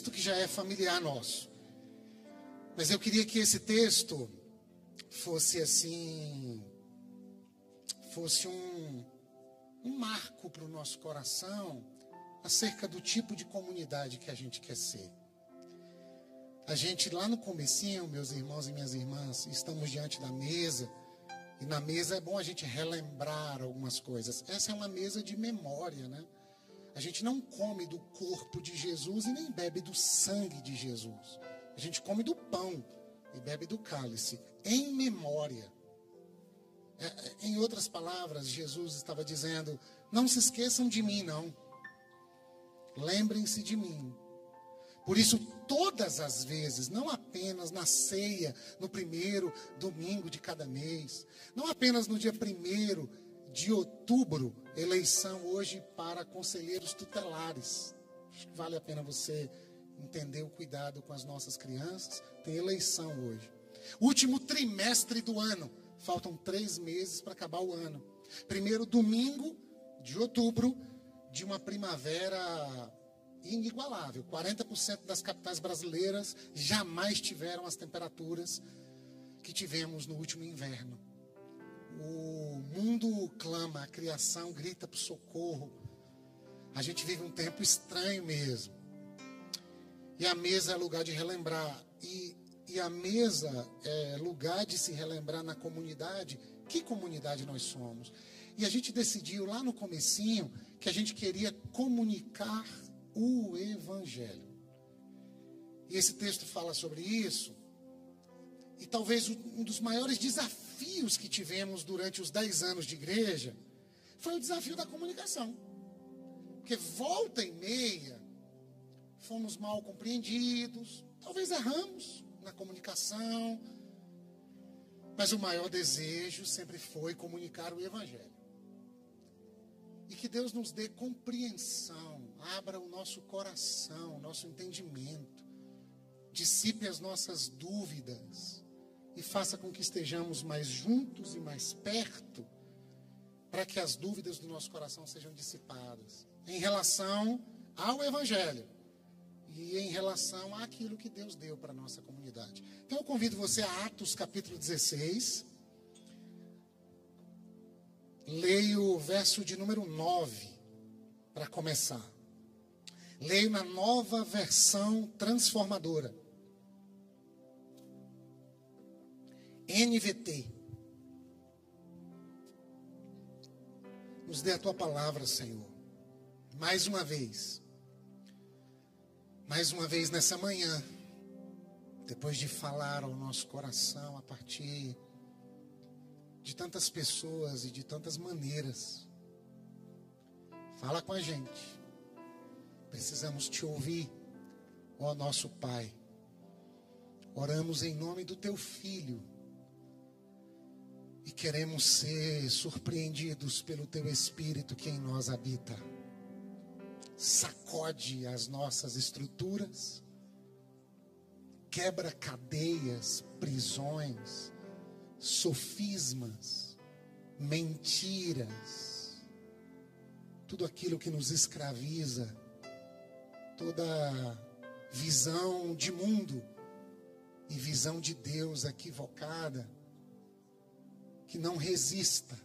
texto que já é familiar nosso. Mas eu queria que esse texto fosse assim, fosse um, um marco para o nosso coração acerca do tipo de comunidade que a gente quer ser. A gente lá no comecinho, meus irmãos e minhas irmãs, estamos diante da mesa, e na mesa é bom a gente relembrar algumas coisas. Essa é uma mesa de memória, né? A gente não come do corpo de Jesus e nem bebe do sangue de Jesus. A gente come do pão e bebe do cálice em memória. É, é em outras palavras, Jesus estava dizendo: não se esqueçam de mim, não. Lembrem-se de mim por isso, todas as vezes, não apenas na ceia, no primeiro domingo de cada mês, não apenas no dia primeiro de outubro, eleição hoje para conselheiros tutelares. Acho que vale a pena você entender o cuidado com as nossas crianças. Tem eleição hoje. Último trimestre do ano. Faltam três meses para acabar o ano. Primeiro domingo de outubro de uma primavera inigualável. 40% das capitais brasileiras jamais tiveram as temperaturas que tivemos no último inverno. O mundo clama, a criação grita por socorro. A gente vive um tempo estranho mesmo. E a mesa é lugar de relembrar. E, e a mesa é lugar de se relembrar na comunidade. Que comunidade nós somos? E a gente decidiu lá no comecinho que a gente queria comunicar o Evangelho. E esse texto fala sobre isso. E talvez um dos maiores desafios que tivemos durante os dez anos de igreja foi o desafio da comunicação. Porque volta e meia fomos mal compreendidos, talvez erramos na comunicação, mas o maior desejo sempre foi comunicar o Evangelho. E que Deus nos dê compreensão, abra o nosso coração, nosso entendimento, dissipe as nossas dúvidas e faça com que estejamos mais juntos e mais perto, para que as dúvidas do nosso coração sejam dissipadas em relação ao Evangelho e em relação àquilo que Deus deu para a nossa comunidade. Então eu convido você a Atos capítulo 16. Leio o verso de número 9 para começar. Leio na nova versão transformadora. NVT. Nos dê a tua palavra, Senhor. Mais uma vez. Mais uma vez nessa manhã. Depois de falar ao nosso coração a partir de tantas pessoas e de tantas maneiras. Fala com a gente. Precisamos te ouvir, ó nosso Pai. Oramos em nome do teu Filho e queremos ser surpreendidos pelo teu Espírito que em nós habita. Sacode as nossas estruturas, quebra cadeias, prisões sofismas, mentiras, tudo aquilo que nos escraviza, toda visão de mundo e visão de Deus equivocada, que não resista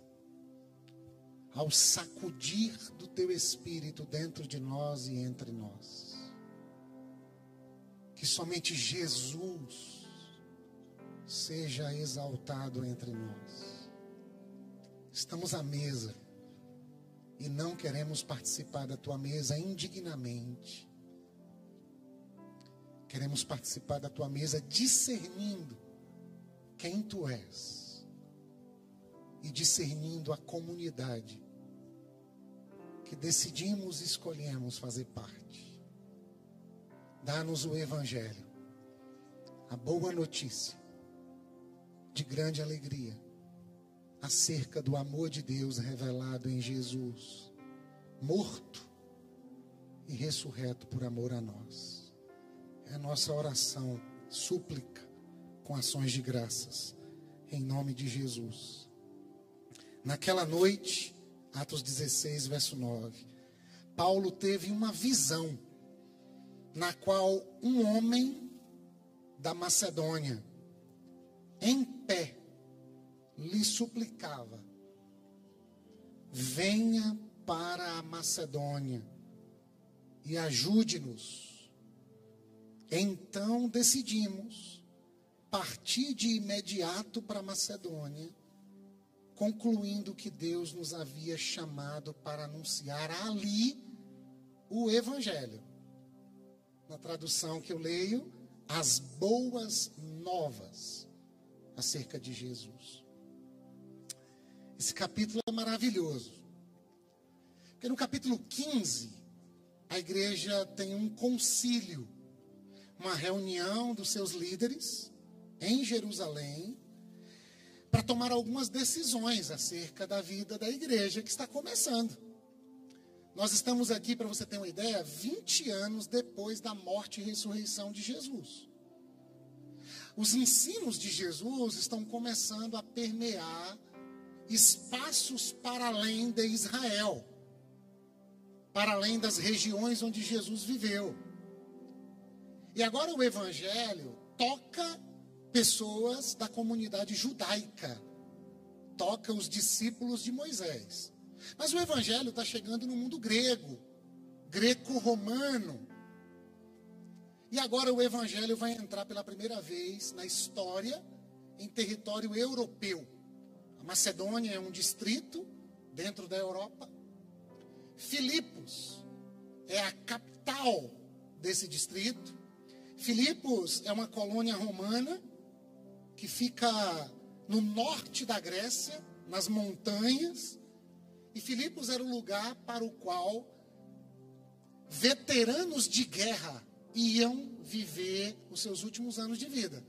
ao sacudir do teu espírito dentro de nós e entre nós. Que somente Jesus seja exaltado entre nós. Estamos à mesa e não queremos participar da tua mesa indignamente. Queremos participar da tua mesa discernindo quem tu és e discernindo a comunidade que decidimos e escolhemos fazer parte. Dá-nos o Evangelho, a boa notícia de grande alegria acerca do amor de Deus revelado em Jesus, morto e ressurreto por amor a nós. É a nossa oração, súplica, com ações de graças, em nome de Jesus. Naquela noite, Atos 16, verso 9, Paulo teve uma visão. na qual um homem da Macedônia, em pé, lhe suplicava: venha para a Macedônia e ajude-nos. Então decidimos partir de imediato para a Macedônia, concluindo que Deus nos havia chamado para anunciar ali o Evangelho. Na tradução que eu leio, as boas novas acerca de Jesus. Esse capítulo é maravilhoso. Porque no capítulo 15, a igreja tem um concílio, uma reunião dos seus líderes em Jerusalém, para tomar algumas decisões acerca da vida da igreja que está começando. Nós estamos aqui, para você ter uma ideia, 20 anos depois da morte e ressurreição de Jesus. Os ensinos de Jesus estão começando a permear espaços para além de Israel, para além das regiões onde Jesus viveu. E agora o Evangelho toca pessoas da comunidade judaica, toca os discípulos de Moisés. Mas o evangelho está chegando no mundo grego, greco-romano. E agora o evangelho vai entrar pela primeira vez na história em território europeu. A Macedônia é um distrito dentro da Europa. Filipos é a capital desse distrito. Filipos é uma colônia romana que fica no norte da Grécia, nas montanhas, e Filipos era o lugar para o qual veteranos de guerra iam viver os seus últimos anos de vida.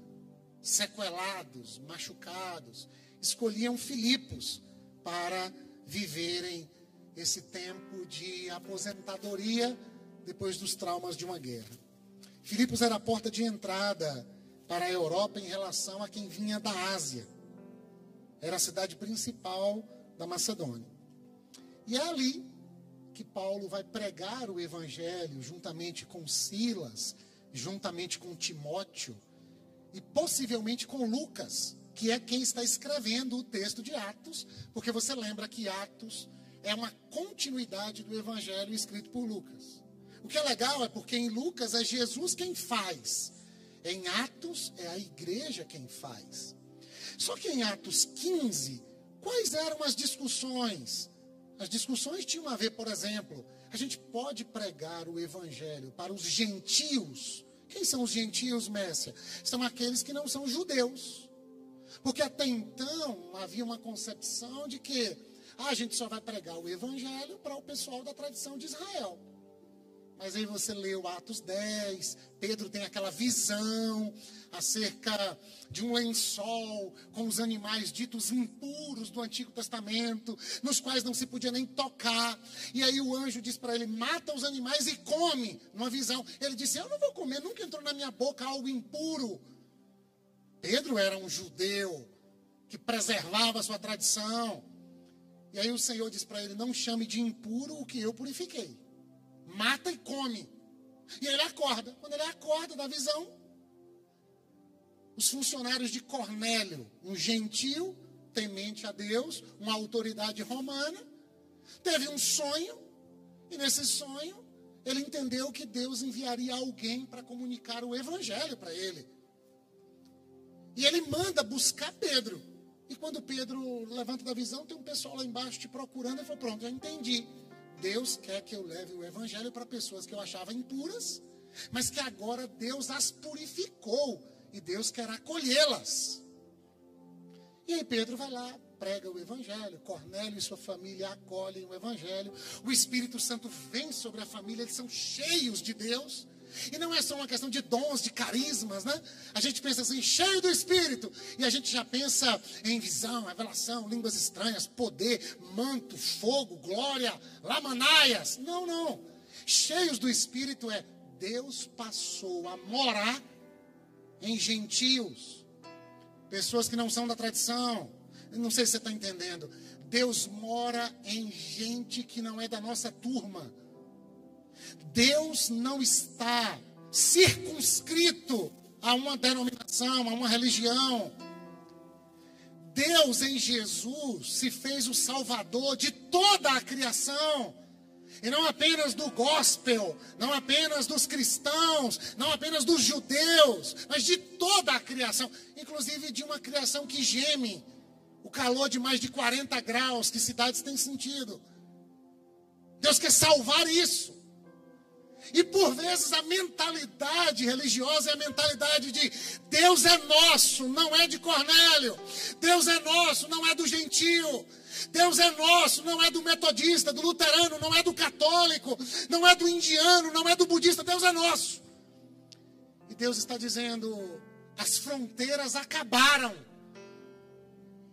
Sequelados, machucados, escolhiam Filipos para viverem esse tempo de aposentadoria depois dos traumas de uma guerra. Filipos era a porta de entrada para a Europa em relação a quem vinha da Ásia. Era a cidade principal da Macedônia. E é ali que Paulo vai pregar o evangelho juntamente com Silas, juntamente com Timóteo e possivelmente com Lucas, que é quem está escrevendo o texto de Atos, porque você lembra que Atos é uma continuidade do evangelho escrito por Lucas. O que é legal é porque em Lucas é Jesus quem faz, em Atos é a igreja quem faz. Só que em Atos 15, quais eram as discussões? As discussões tinham a ver, por exemplo, a gente pode pregar o evangelho para os gentios. Quem são os gentios, Messia? São aqueles que não são judeus. Porque até então havia uma concepção de que ah, a gente só vai pregar o evangelho para o pessoal da tradição de Israel. Mas aí você o Atos 10, Pedro tem aquela visão acerca de um lençol com os animais ditos impuros do Antigo Testamento, nos quais não se podia nem tocar. E aí o anjo diz para ele: mata os animais e come, numa visão. Ele disse: Eu não vou comer, nunca entrou na minha boca algo impuro. Pedro era um judeu que preservava a sua tradição. E aí o Senhor diz para ele: Não chame de impuro o que eu purifiquei mata e come. E ele acorda. Quando ele acorda da visão, os funcionários de Cornélio, um gentil, temente a Deus, uma autoridade romana, teve um sonho, e nesse sonho ele entendeu que Deus enviaria alguém para comunicar o evangelho para ele. E ele manda buscar Pedro. E quando Pedro levanta da visão, tem um pessoal lá embaixo te procurando. Ele falou: Pronto, já entendi. Deus quer que eu leve o evangelho para pessoas que eu achava impuras, mas que agora Deus as purificou e Deus quer acolhê-las. E aí Pedro vai lá, prega o evangelho, Cornélio e sua família acolhem o evangelho, o Espírito Santo vem sobre a família, eles são cheios de Deus. E não é só uma questão de dons, de carismas, né? A gente pensa assim, cheio do Espírito. E a gente já pensa em visão, revelação, línguas estranhas, poder, manto, fogo, glória, lamanaias. Não, não. Cheios do Espírito é Deus passou a morar em gentios, pessoas que não são da tradição. Não sei se você está entendendo. Deus mora em gente que não é da nossa turma. Deus não está circunscrito a uma denominação, a uma religião. Deus em Jesus se fez o salvador de toda a criação. E não apenas do gospel, não apenas dos cristãos, não apenas dos judeus, mas de toda a criação, inclusive de uma criação que geme. O calor de mais de 40 graus que cidades têm sentido. Deus quer salvar isso. E por vezes a mentalidade religiosa é a mentalidade de Deus é nosso, não é de Cornélio. Deus é nosso, não é do gentio. Deus é nosso, não é do metodista, do luterano, não é do católico, não é do indiano, não é do budista. Deus é nosso. E Deus está dizendo: as fronteiras acabaram.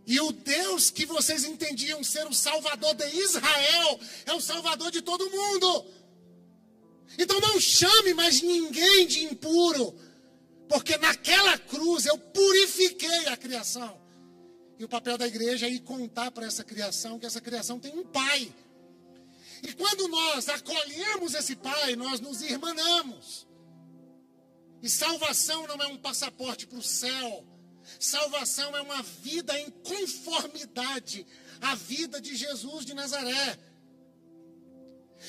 E o Deus que vocês entendiam ser o Salvador de Israel é o Salvador de todo mundo. Então não chame mais ninguém de impuro, porque naquela cruz eu purifiquei a criação. E o papel da igreja é ir contar para essa criação que essa criação tem um pai. E quando nós acolhemos esse pai, nós nos irmanamos. E salvação não é um passaporte para o céu. Salvação é uma vida em conformidade à vida de Jesus de Nazaré.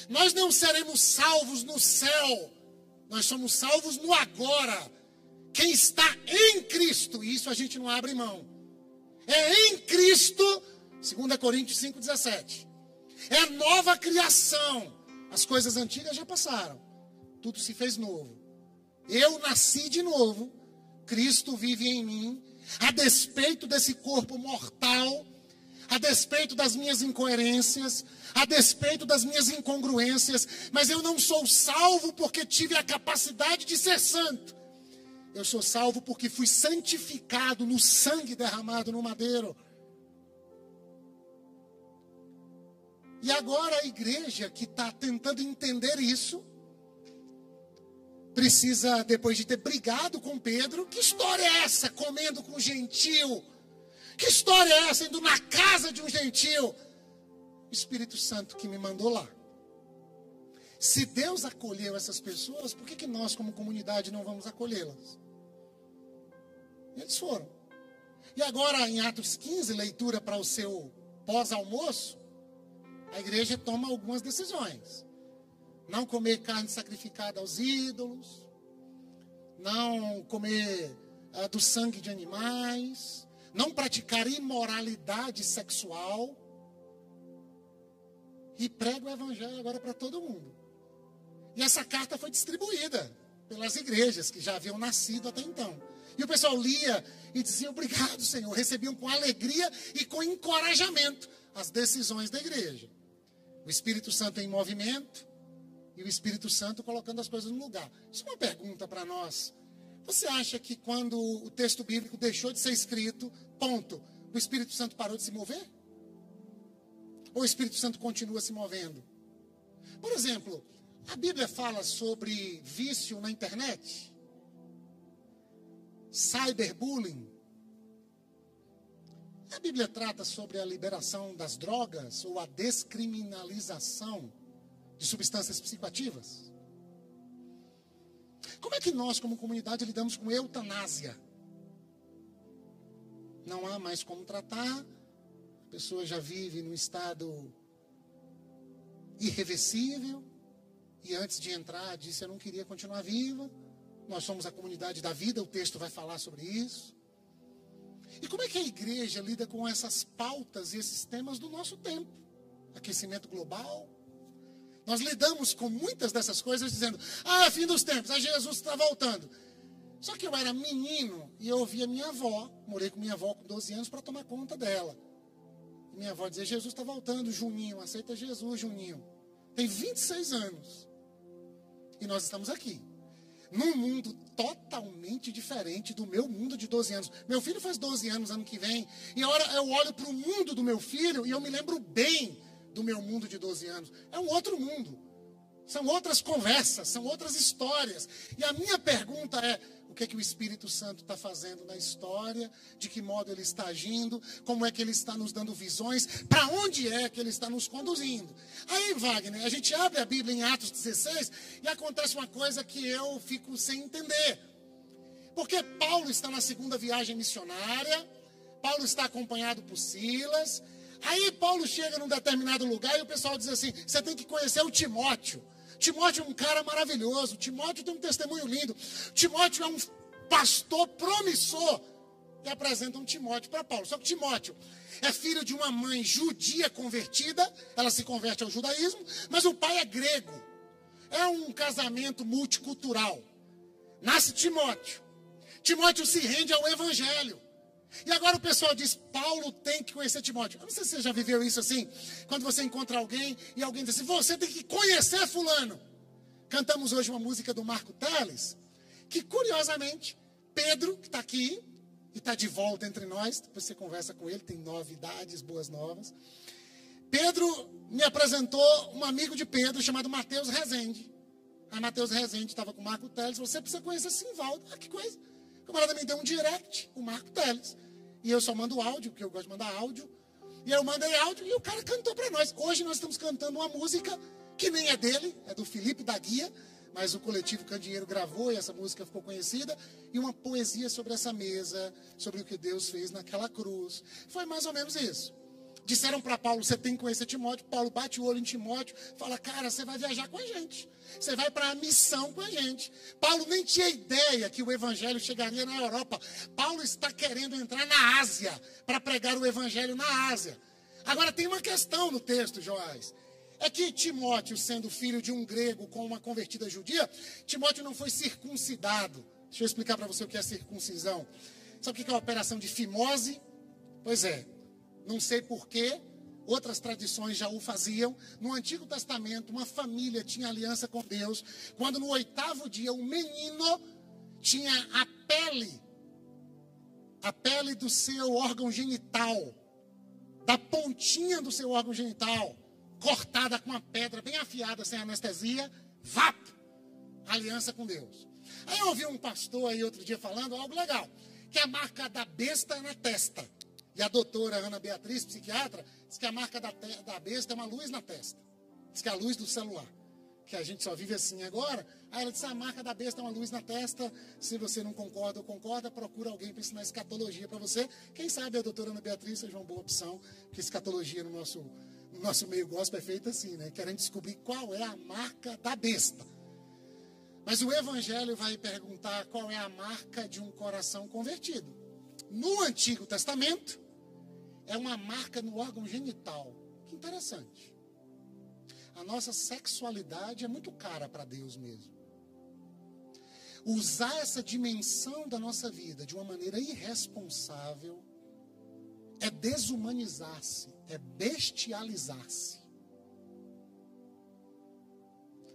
Nós não seremos salvos no céu, nós somos salvos no agora. Quem está em Cristo, e isso a gente não abre mão. É em Cristo, 2 Coríntios 5,17. É nova criação. As coisas antigas já passaram. Tudo se fez novo. Eu nasci de novo. Cristo vive em mim. A despeito desse corpo mortal, a despeito das minhas incoerências, a despeito das minhas incongruências, mas eu não sou salvo porque tive a capacidade de ser santo. Eu sou salvo porque fui santificado no sangue derramado no madeiro. E agora a igreja que está tentando entender isso, precisa, depois de ter brigado com Pedro, que história é essa? Comendo com gentil que história é essa indo na casa de um gentil? Espírito Santo que me mandou lá. Se Deus acolheu essas pessoas, por que, que nós, como comunidade, não vamos acolhê-las? Eles foram. E agora, em Atos 15, leitura para o seu pós-almoço, a igreja toma algumas decisões. Não comer carne sacrificada aos ídolos, não comer uh, do sangue de animais, não praticar imoralidade sexual. E prega o evangelho agora para todo mundo. E essa carta foi distribuída pelas igrejas que já haviam nascido até então. E o pessoal lia e dizia: Obrigado, Senhor. Recebiam com alegria e com encorajamento as decisões da igreja. O Espírito Santo em movimento e o Espírito Santo colocando as coisas no lugar. Isso é uma pergunta para nós você acha que quando o texto bíblico deixou de ser escrito, ponto, o Espírito Santo parou de se mover? Ou o Espírito Santo continua se movendo? Por exemplo, a Bíblia fala sobre vício na internet, cyberbullying. A Bíblia trata sobre a liberação das drogas ou a descriminalização de substâncias psicoativas. Como é que nós, como comunidade, lidamos com eutanásia? Não há mais como tratar, pessoa já vive num estado irreversível, e antes de entrar disse: Eu não queria continuar viva. Nós somos a comunidade da vida, o texto vai falar sobre isso. E como é que a igreja lida com essas pautas e esses temas do nosso tempo? Aquecimento global, nós lidamos com muitas dessas coisas dizendo, ah, fim dos tempos, a Jesus está voltando. Só que eu era menino e eu ouvia minha avó, morei com minha avó com 12 anos para tomar conta dela. Minha avó dizia, Jesus está voltando, Juninho, aceita Jesus, Juninho. Tem 26 anos. E nós estamos aqui. Num mundo totalmente diferente do meu mundo de 12 anos. Meu filho faz 12 anos ano que vem. E agora eu olho para o mundo do meu filho e eu me lembro bem do meu mundo de 12 anos. É um outro mundo. São outras conversas, são outras histórias. E a minha pergunta é: o que, é que o Espírito Santo está fazendo na história? De que modo ele está agindo? Como é que ele está nos dando visões? Para onde é que ele está nos conduzindo? Aí, Wagner, a gente abre a Bíblia em Atos 16 e acontece uma coisa que eu fico sem entender. Porque Paulo está na segunda viagem missionária, Paulo está acompanhado por Silas. Aí Paulo chega num determinado lugar e o pessoal diz assim: você tem que conhecer o Timóteo. Timóteo é um cara maravilhoso. Timóteo tem um testemunho lindo. Timóteo é um pastor promissor. E apresentam Timóteo para Paulo. Só que Timóteo é filho de uma mãe judia convertida. Ela se converte ao judaísmo. Mas o pai é grego. É um casamento multicultural. Nasce Timóteo. Timóteo se rende ao evangelho. E agora o pessoal diz: Paulo tem que conhecer Timóteo. Eu não sei se você já viveu isso assim, quando você encontra alguém e alguém diz assim: você tem que conhecer Fulano. Cantamos hoje uma música do Marco Teles, que curiosamente, Pedro, que está aqui e está de volta entre nós, depois você conversa com ele, tem novidades, boas novas. Pedro me apresentou um amigo de Pedro chamado Mateus Rezende. Aí Mateus Rezende estava com o Marco Teles, você precisa conhecer Simvaldo. Ah, que coisa. O camarada me deu um direct, o Marco Teles. E eu só mando áudio, porque eu gosto de mandar áudio. E eu mandei áudio e o cara cantou para nós. Hoje nós estamos cantando uma música que nem é dele, é do Felipe da Guia, mas o coletivo Candinheiro gravou e essa música ficou conhecida. E uma poesia sobre essa mesa, sobre o que Deus fez naquela cruz. Foi mais ou menos isso. Disseram para Paulo: você tem que conhecer Timóteo. Paulo bate o olho em Timóteo, fala: cara, você vai viajar com a gente. Você vai para a missão com a gente. Paulo nem tinha ideia que o evangelho chegaria na Europa. Paulo está querendo entrar na Ásia para pregar o evangelho na Ásia. Agora tem uma questão no texto, Joás. É que Timóteo, sendo filho de um grego com uma convertida judia, Timóteo não foi circuncidado. Deixa eu explicar para você o que é circuncisão. Sabe o que é a operação de fimose? Pois é, não sei porquê, outras tradições já o faziam. No Antigo Testamento, uma família tinha aliança com Deus, quando no oitavo dia o menino tinha a pele, a pele do seu órgão genital, da pontinha do seu órgão genital, cortada com uma pedra bem afiada, sem anestesia, vapo, aliança com Deus. Aí eu ouvi um pastor aí outro dia falando algo legal, que a marca da besta é na testa. E a doutora Ana Beatriz, psiquiatra, diz que a marca da, da besta é uma luz na testa. Diz que é a luz do celular. Que a gente só vive assim agora. Aí ela disse: a marca da besta é uma luz na testa. Se você não concorda ou concorda, procura alguém para ensinar escatologia para você. Quem sabe a doutora Ana Beatriz seja uma boa opção, porque escatologia no nosso, no nosso meio gospel é feita assim, né? Querendo descobrir qual é a marca da besta. Mas o Evangelho vai perguntar qual é a marca de um coração convertido. No Antigo Testamento, é uma marca no órgão genital. Que interessante. A nossa sexualidade é muito cara para Deus mesmo. Usar essa dimensão da nossa vida de uma maneira irresponsável é desumanizar-se, é bestializar-se.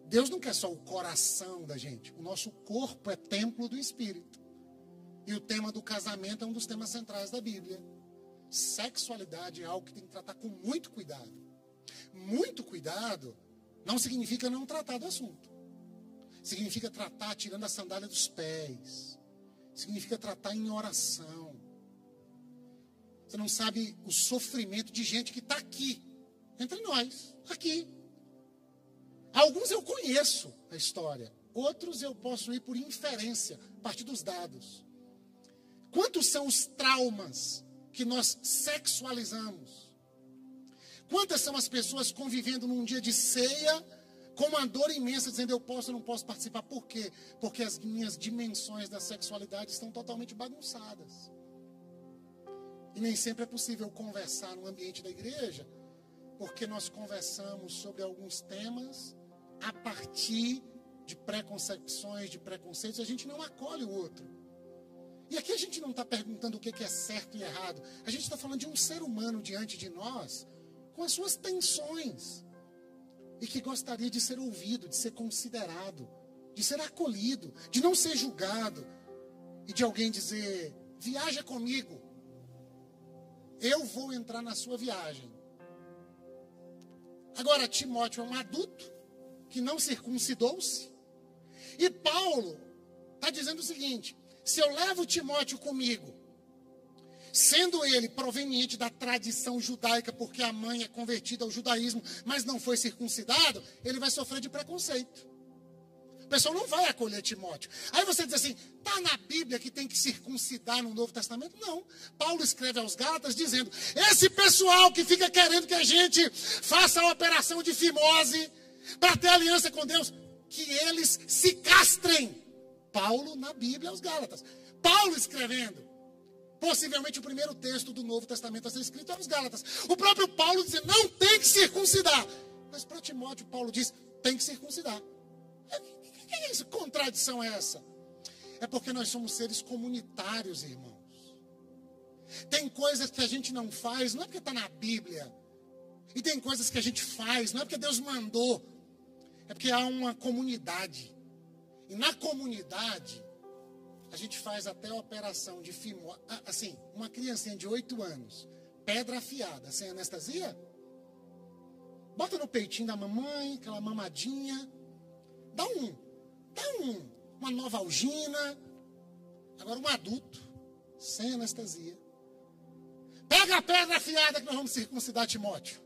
Deus não quer só o coração da gente, o nosso corpo é templo do Espírito. E o tema do casamento é um dos temas centrais da Bíblia sexualidade é algo que tem que tratar com muito cuidado. Muito cuidado não significa não tratar do assunto. Significa tratar tirando a sandália dos pés. Significa tratar em oração. Você não sabe o sofrimento de gente que está aqui, entre nós, aqui. Alguns eu conheço a história, outros eu posso ir por inferência, a partir dos dados. Quantos são os traumas que nós sexualizamos. Quantas são as pessoas convivendo num dia de ceia com uma dor imensa, dizendo eu posso ou não posso participar? Por quê? Porque as minhas dimensões da sexualidade estão totalmente bagunçadas. E nem sempre é possível conversar no ambiente da igreja, porque nós conversamos sobre alguns temas a partir de preconcepções, de preconceitos, a gente não acolhe o outro. E aqui a gente não está perguntando o que é certo e errado. A gente está falando de um ser humano diante de nós, com as suas tensões. E que gostaria de ser ouvido, de ser considerado, de ser acolhido, de não ser julgado. E de alguém dizer: viaja comigo. Eu vou entrar na sua viagem. Agora, Timóteo é um adulto, que não circuncidou-se. E Paulo está dizendo o seguinte: se eu levo Timóteo comigo, sendo ele proveniente da tradição judaica, porque a mãe é convertida ao judaísmo, mas não foi circuncidado, ele vai sofrer de preconceito. O pessoal não vai acolher Timóteo. Aí você diz assim: está na Bíblia que tem que circuncidar no Novo Testamento? Não. Paulo escreve aos Gálatas dizendo: esse pessoal que fica querendo que a gente faça a operação de fimose para ter aliança com Deus, que eles se castrem. Paulo na Bíblia aos Gálatas. Paulo escrevendo. Possivelmente o primeiro texto do Novo Testamento a ser escrito aos Gálatas. O próprio Paulo dizendo, não tem que circuncidar. Mas para Timóteo, Paulo diz, tem que circuncidar. Que, que é isso? contradição é essa? É porque nós somos seres comunitários, irmãos. Tem coisas que a gente não faz, não é porque está na Bíblia. E tem coisas que a gente faz, não é porque Deus mandou. É porque há uma comunidade. E na comunidade, a gente faz até a operação de fimo, assim, uma criancinha de 8 anos, pedra afiada, sem anestesia, bota no peitinho da mamãe, aquela mamadinha, dá um, dá um, uma novalgina, agora um adulto, sem anestesia, pega a pedra afiada que nós vamos circuncidar Timóteo.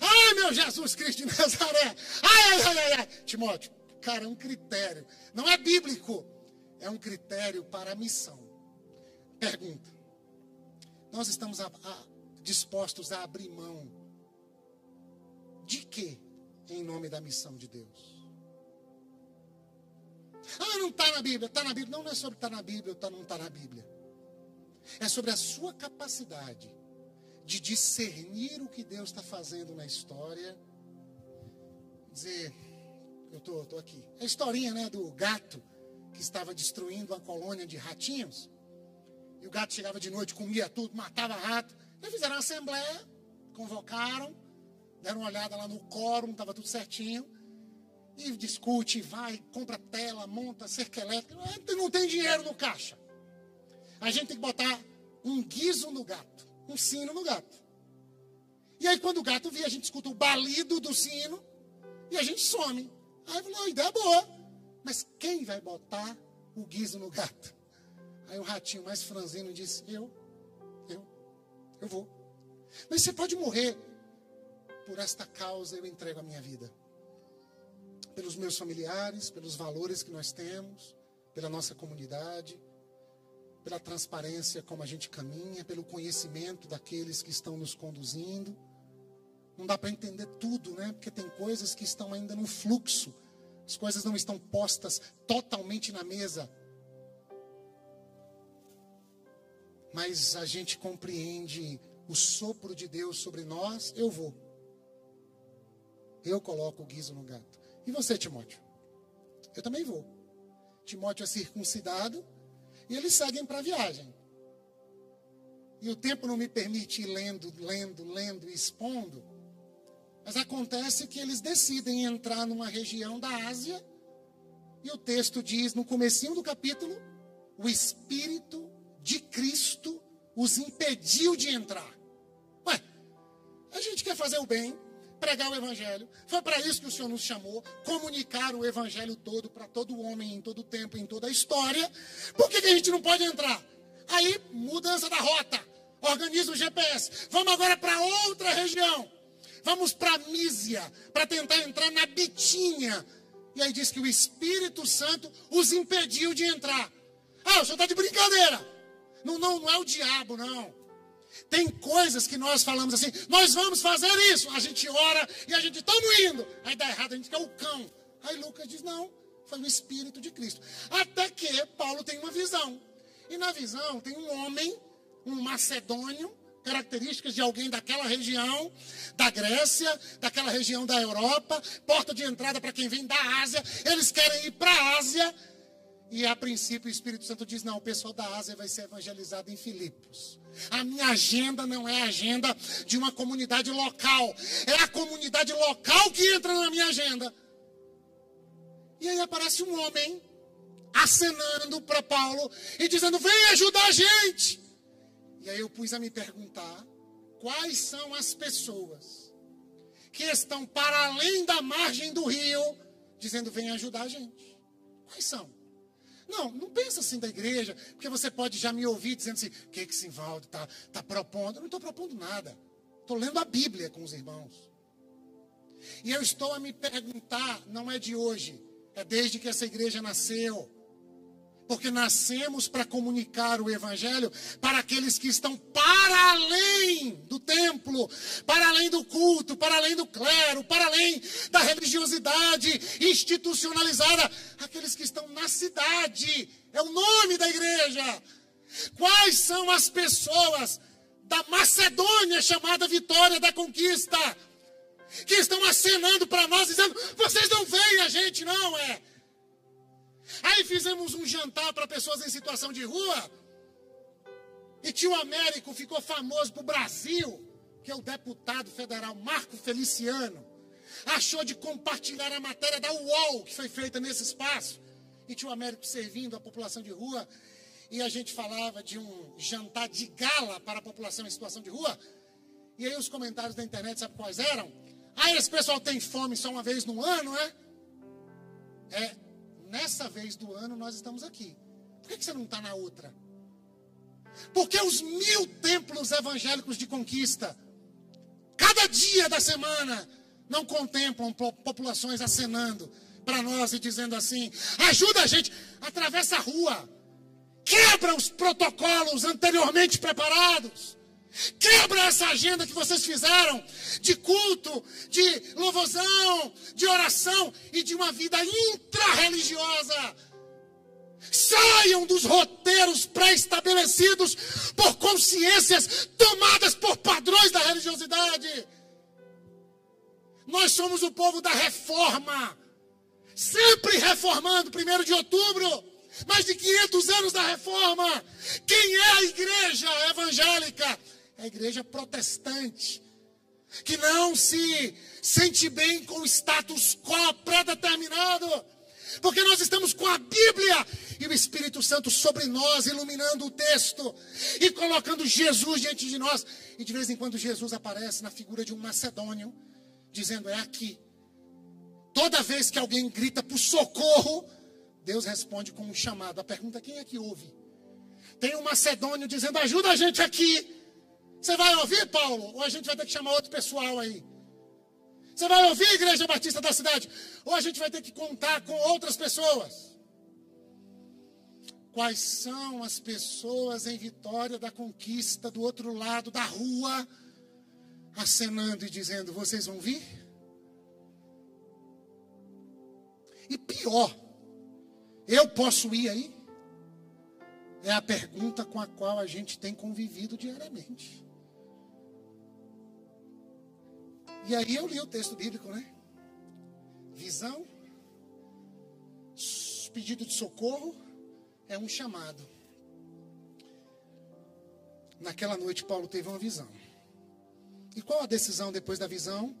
Ai, meu Jesus Cristo de Nazaré! Ai, ai, ai, ai! Timóteo, cara, é um critério. Não é bíblico. É um critério para a missão. Pergunta: Nós estamos a, a, dispostos a abrir mão de quê em nome da missão de Deus? Ah, não está na Bíblia. Está na Bíblia. Não, não é sobre estar tá na Bíblia ou tá, não está na Bíblia. É sobre a sua capacidade de discernir o que Deus está fazendo na história. Dizer, eu tô, tô aqui. É a historinha, né, do gato que estava destruindo uma colônia de ratinhos. E o gato chegava de noite, comia tudo, matava rato. Eles fizeram uma assembleia, convocaram, deram uma olhada lá no quórum, estava tudo certinho. E discute, vai, compra tela, monta cerca elétrica. Não tem dinheiro no caixa. A gente tem que botar um guiso no gato, um sino no gato. E aí, quando o gato vê, a gente escuta o balido do sino e a gente some. Aí falou, ideia boa. Mas quem vai botar o guiso no gato? Aí o ratinho mais franzino disse, eu, eu, eu vou. Mas você pode morrer. Por esta causa eu entrego a minha vida. Pelos meus familiares, pelos valores que nós temos, pela nossa comunidade, pela transparência como a gente caminha, pelo conhecimento daqueles que estão nos conduzindo. Não dá para entender tudo, né? Porque tem coisas que estão ainda no fluxo. As coisas não estão postas totalmente na mesa. Mas a gente compreende o sopro de Deus sobre nós, eu vou. Eu coloco o guiso no gato. E você, Timóteo? Eu também vou. Timóteo é circuncidado e eles seguem para a viagem. E o tempo não me permite ir lendo, lendo, lendo e expondo. Mas acontece que eles decidem entrar numa região da Ásia, e o texto diz no comecinho do capítulo, o Espírito de Cristo os impediu de entrar. Ué, a gente quer fazer o bem, pregar o Evangelho. Foi para isso que o Senhor nos chamou, comunicar o Evangelho todo para todo homem, em todo tempo, em toda a história. Por que, que a gente não pode entrar? Aí, mudança da rota. Organiza o GPS. Vamos agora para outra região. Vamos para Mísia, para tentar entrar na Bitinha. E aí diz que o Espírito Santo os impediu de entrar. Ah, o senhor está de brincadeira. Não, não, não é o diabo, não. Tem coisas que nós falamos assim, nós vamos fazer isso. A gente ora e a gente estamos indo. Aí dá errado, a gente quer o cão. Aí Lucas diz, não, foi o Espírito de Cristo. Até que Paulo tem uma visão. E na visão tem um homem, um macedônio, características de alguém daquela região, da Grécia, daquela região da Europa, porta de entrada para quem vem da Ásia. Eles querem ir para a Ásia. E a princípio o Espírito Santo diz: não, o pessoal da Ásia vai ser evangelizado em Filipos. A minha agenda não é a agenda de uma comunidade local, é a comunidade local que entra na minha agenda. E aí aparece um homem acenando para Paulo e dizendo: vem ajudar a gente. E aí eu pus a me perguntar: quais são as pessoas que estão para além da margem do rio, dizendo: vem ajudar a gente. Quais são? Não, não pensa assim da igreja, porque você pode já me ouvir dizendo assim: o que que Simvaldo está tá propondo? Eu não estou propondo nada. Estou lendo a Bíblia com os irmãos. E eu estou a me perguntar, não é de hoje, é desde que essa igreja nasceu. Porque nascemos para comunicar o Evangelho para aqueles que estão para além do templo, para além do culto, para além do clero, para além da religiosidade institucionalizada. Aqueles que estão na cidade, é o nome da igreja. Quais são as pessoas da Macedônia chamada Vitória da Conquista? Que estão acenando para nós, dizendo: vocês não veem a gente, não é? Aí fizemos um jantar para pessoas em situação de rua. E tio Américo ficou famoso para o Brasil, que é o deputado federal Marco Feliciano. Achou de compartilhar a matéria da UOL, que foi feita nesse espaço. E tio Américo servindo a população de rua. E a gente falava de um jantar de gala para a população em situação de rua. E aí os comentários da internet, sabe quais eram? Ah, esse pessoal tem fome só uma vez no ano, é? É, nessa vez do ano nós estamos aqui. Por que você não está na outra? Porque os mil templos evangélicos de conquista, cada dia da semana, não contemplam populações acenando para nós e dizendo assim: ajuda a gente, atravessa a rua, quebra os protocolos anteriormente preparados. Quebra essa agenda que vocês fizeram de culto, de louvozão, de oração e de uma vida intra-religiosa. Saiam dos roteiros pré-estabelecidos por consciências tomadas por padrões da religiosidade. Nós somos o povo da reforma, sempre reformando, primeiro de outubro mais de 500 anos da reforma. Quem é a igreja evangélica? É a igreja protestante, que não se sente bem com o status quo pré-determinado, porque nós estamos com a Bíblia e o Espírito Santo sobre nós, iluminando o texto e colocando Jesus diante de nós. E de vez em quando Jesus aparece na figura de um macedônio, dizendo: É aqui. Toda vez que alguém grita por socorro, Deus responde com um chamado. A pergunta é: quem é que ouve? Tem um macedônio dizendo: ajuda a gente aqui. Você vai ouvir, Paulo? Ou a gente vai ter que chamar outro pessoal aí? Você vai ouvir, Igreja Batista da cidade? Ou a gente vai ter que contar com outras pessoas? Quais são as pessoas em vitória da conquista do outro lado da rua, acenando e dizendo: vocês vão vir? E pior, eu posso ir aí? É a pergunta com a qual a gente tem convivido diariamente. E aí eu li o texto bíblico, né? Visão, pedido de socorro é um chamado. Naquela noite Paulo teve uma visão. E qual a decisão depois da visão?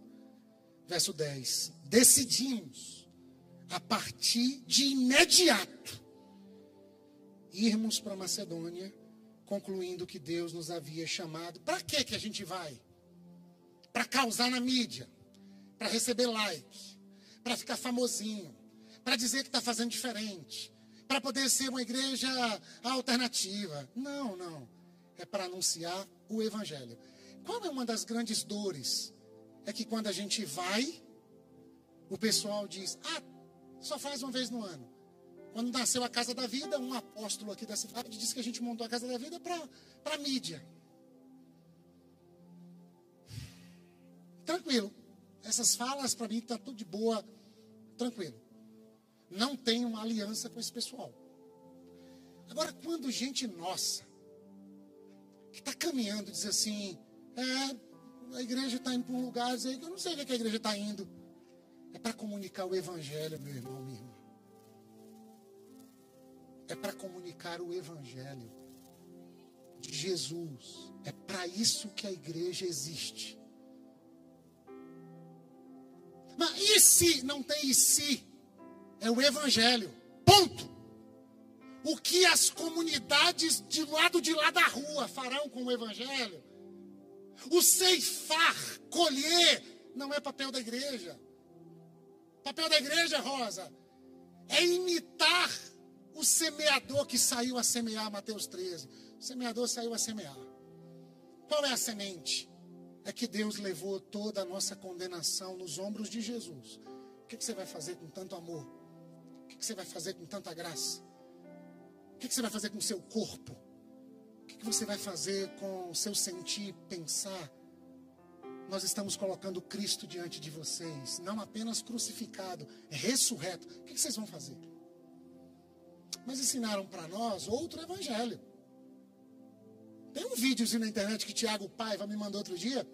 Verso 10. Decidimos a partir de imediato irmos para Macedônia, concluindo que Deus nos havia chamado. Para que que a gente vai? para causar na mídia, para receber like, para ficar famosinho, para dizer que está fazendo diferente, para poder ser uma igreja alternativa. Não, não. É para anunciar o Evangelho. Qual é uma das grandes dores? É que quando a gente vai, o pessoal diz: ah, só faz uma vez no ano. Quando nasceu a Casa da Vida, um apóstolo aqui da cidade disse que a gente montou a Casa da Vida para mídia. Tranquilo. Essas falas para mim tá tudo de boa, tranquilo. Não tenho uma aliança com esse pessoal. Agora, quando gente nossa, que está caminhando, diz assim, é, a igreja está indo para um lugar, eu não sei onde que a igreja está indo. É para comunicar o evangelho, meu irmão, minha irmã. É para comunicar o evangelho de Jesus. É para isso que a igreja existe. Mas e se não tem e se? É o evangelho. Ponto. O que as comunidades de lado de lá da rua farão com o evangelho? O ceifar, colher, não é papel da igreja. papel da igreja, Rosa, é imitar o semeador que saiu a semear, Mateus 13. O semeador saiu a semear. Qual é a semente? É que Deus levou toda a nossa condenação nos ombros de Jesus. O que, você vai fazer com tanto amor? O que, você vai fazer com tanta graça? O que, você vai fazer com o seu corpo? O que você vai fazer com o seu sentir, pensar? Nós estamos colocando Cristo diante de vocês, não apenas crucificado, é ressurreto. O que vocês vão fazer? Mas ensinaram para nós outro evangelho. Tem um videozinho na internet que Tiago Paiva me mandou outro dia.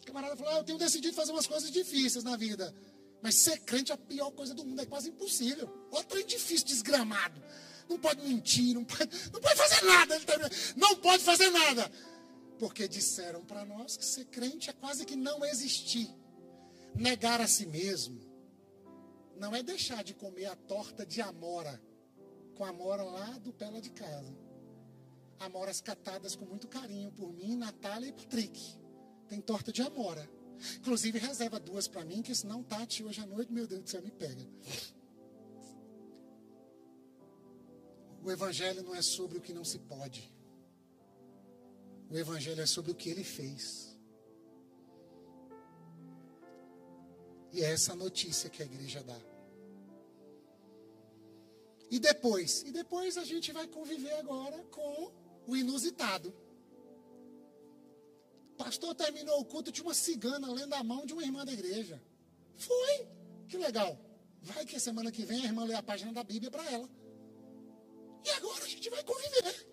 O camarada falou: ah, Eu tenho decidido fazer umas coisas difíceis na vida. Mas ser crente é a pior coisa do mundo, é quase impossível. Outro é difícil, desgramado. Não pode mentir, não pode, não pode fazer nada. Não pode fazer nada. Porque disseram para nós que ser crente é quase que não existir. Negar a si mesmo não é deixar de comer a torta de amora com amora lá do pé lá de casa. Amoras catadas com muito carinho por mim, Natália e Patrick. Tem torta de amora. Inclusive, reserva duas para mim, que senão Tati hoje à noite, meu Deus do céu, me pega. O Evangelho não é sobre o que não se pode. O Evangelho é sobre o que ele fez. E é essa notícia que a igreja dá. E depois? E depois a gente vai conviver agora com o inusitado. Pastor terminou o culto, tinha uma cigana lendo a mão de uma irmã da igreja. Foi. Que legal. Vai que semana que vem a irmã lê a página da Bíblia para ela. E agora a gente vai conviver.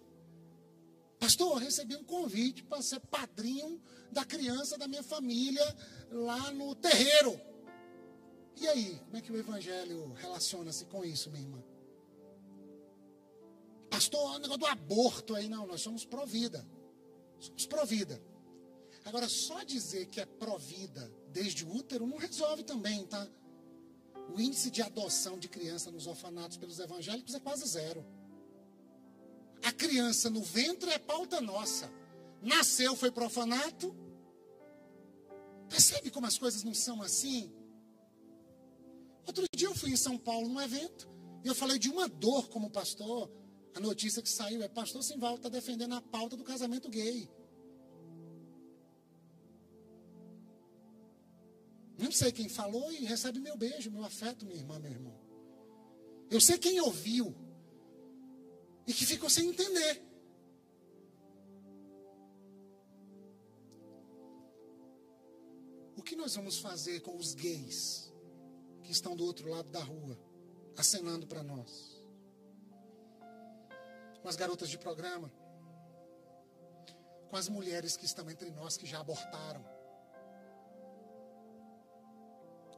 Pastor, recebi um convite para ser padrinho da criança da minha família lá no terreiro. E aí, como é que o evangelho relaciona-se com isso, minha irmã? Pastor, o negócio do aborto aí, não, nós somos pró-vida. Somos pró-vida. Agora, só dizer que é pró-vida desde o útero não resolve também, tá? O índice de adoção de criança nos orfanatos pelos evangélicos é quase zero. A criança no ventre é pauta nossa. Nasceu, foi profanato. Percebe como as coisas não são assim? Outro dia eu fui em São Paulo num evento e eu falei de uma dor como pastor. A notícia que saiu é: Pastor Simval está defendendo a pauta do casamento gay. Não sei quem falou e recebe meu beijo, meu afeto, minha irmã, meu irmão. Eu sei quem ouviu e que ficou sem entender. O que nós vamos fazer com os gays que estão do outro lado da rua, acenando para nós? Com as garotas de programa? Com as mulheres que estão entre nós que já abortaram?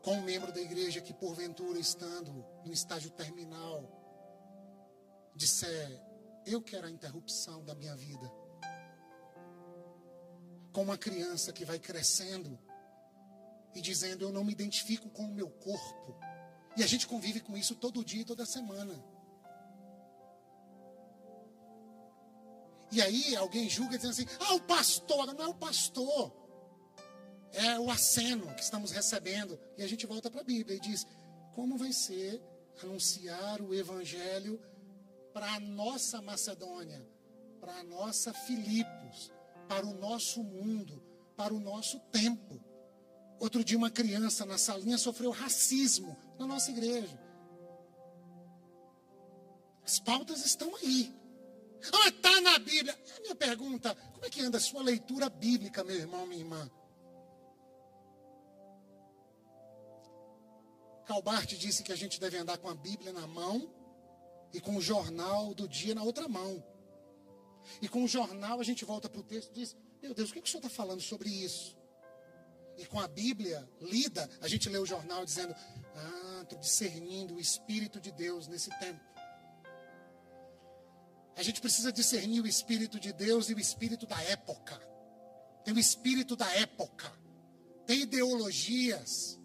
com um membro da igreja que, porventura, estando no estágio terminal, disser: Eu quero a interrupção da minha vida. Com uma criança que vai crescendo e dizendo: Eu não me identifico com o meu corpo. E a gente convive com isso todo dia e toda semana. E aí alguém julga dizendo assim: Ah, o pastor, não é o pastor é o aceno que estamos recebendo. E a gente volta para a Bíblia e diz: como vai ser anunciar o Evangelho para a nossa Macedônia, para a nossa Filipos, para o nosso mundo, para o nosso tempo? Outro dia, uma criança na salinha sofreu racismo na nossa igreja. As pautas estão aí. Ah, está na Bíblia. A minha pergunta: como é que anda a sua leitura bíblica, meu irmão, minha irmã? Calbart disse que a gente deve andar com a Bíblia na mão e com o jornal do dia na outra mão. E com o jornal a gente volta para o texto e diz: Meu Deus, o que, que o senhor está falando sobre isso? E com a Bíblia lida, a gente lê o jornal dizendo: Ah, estou discernindo o Espírito de Deus nesse tempo. A gente precisa discernir o Espírito de Deus e o Espírito da época. Tem o Espírito da época. Tem ideologias.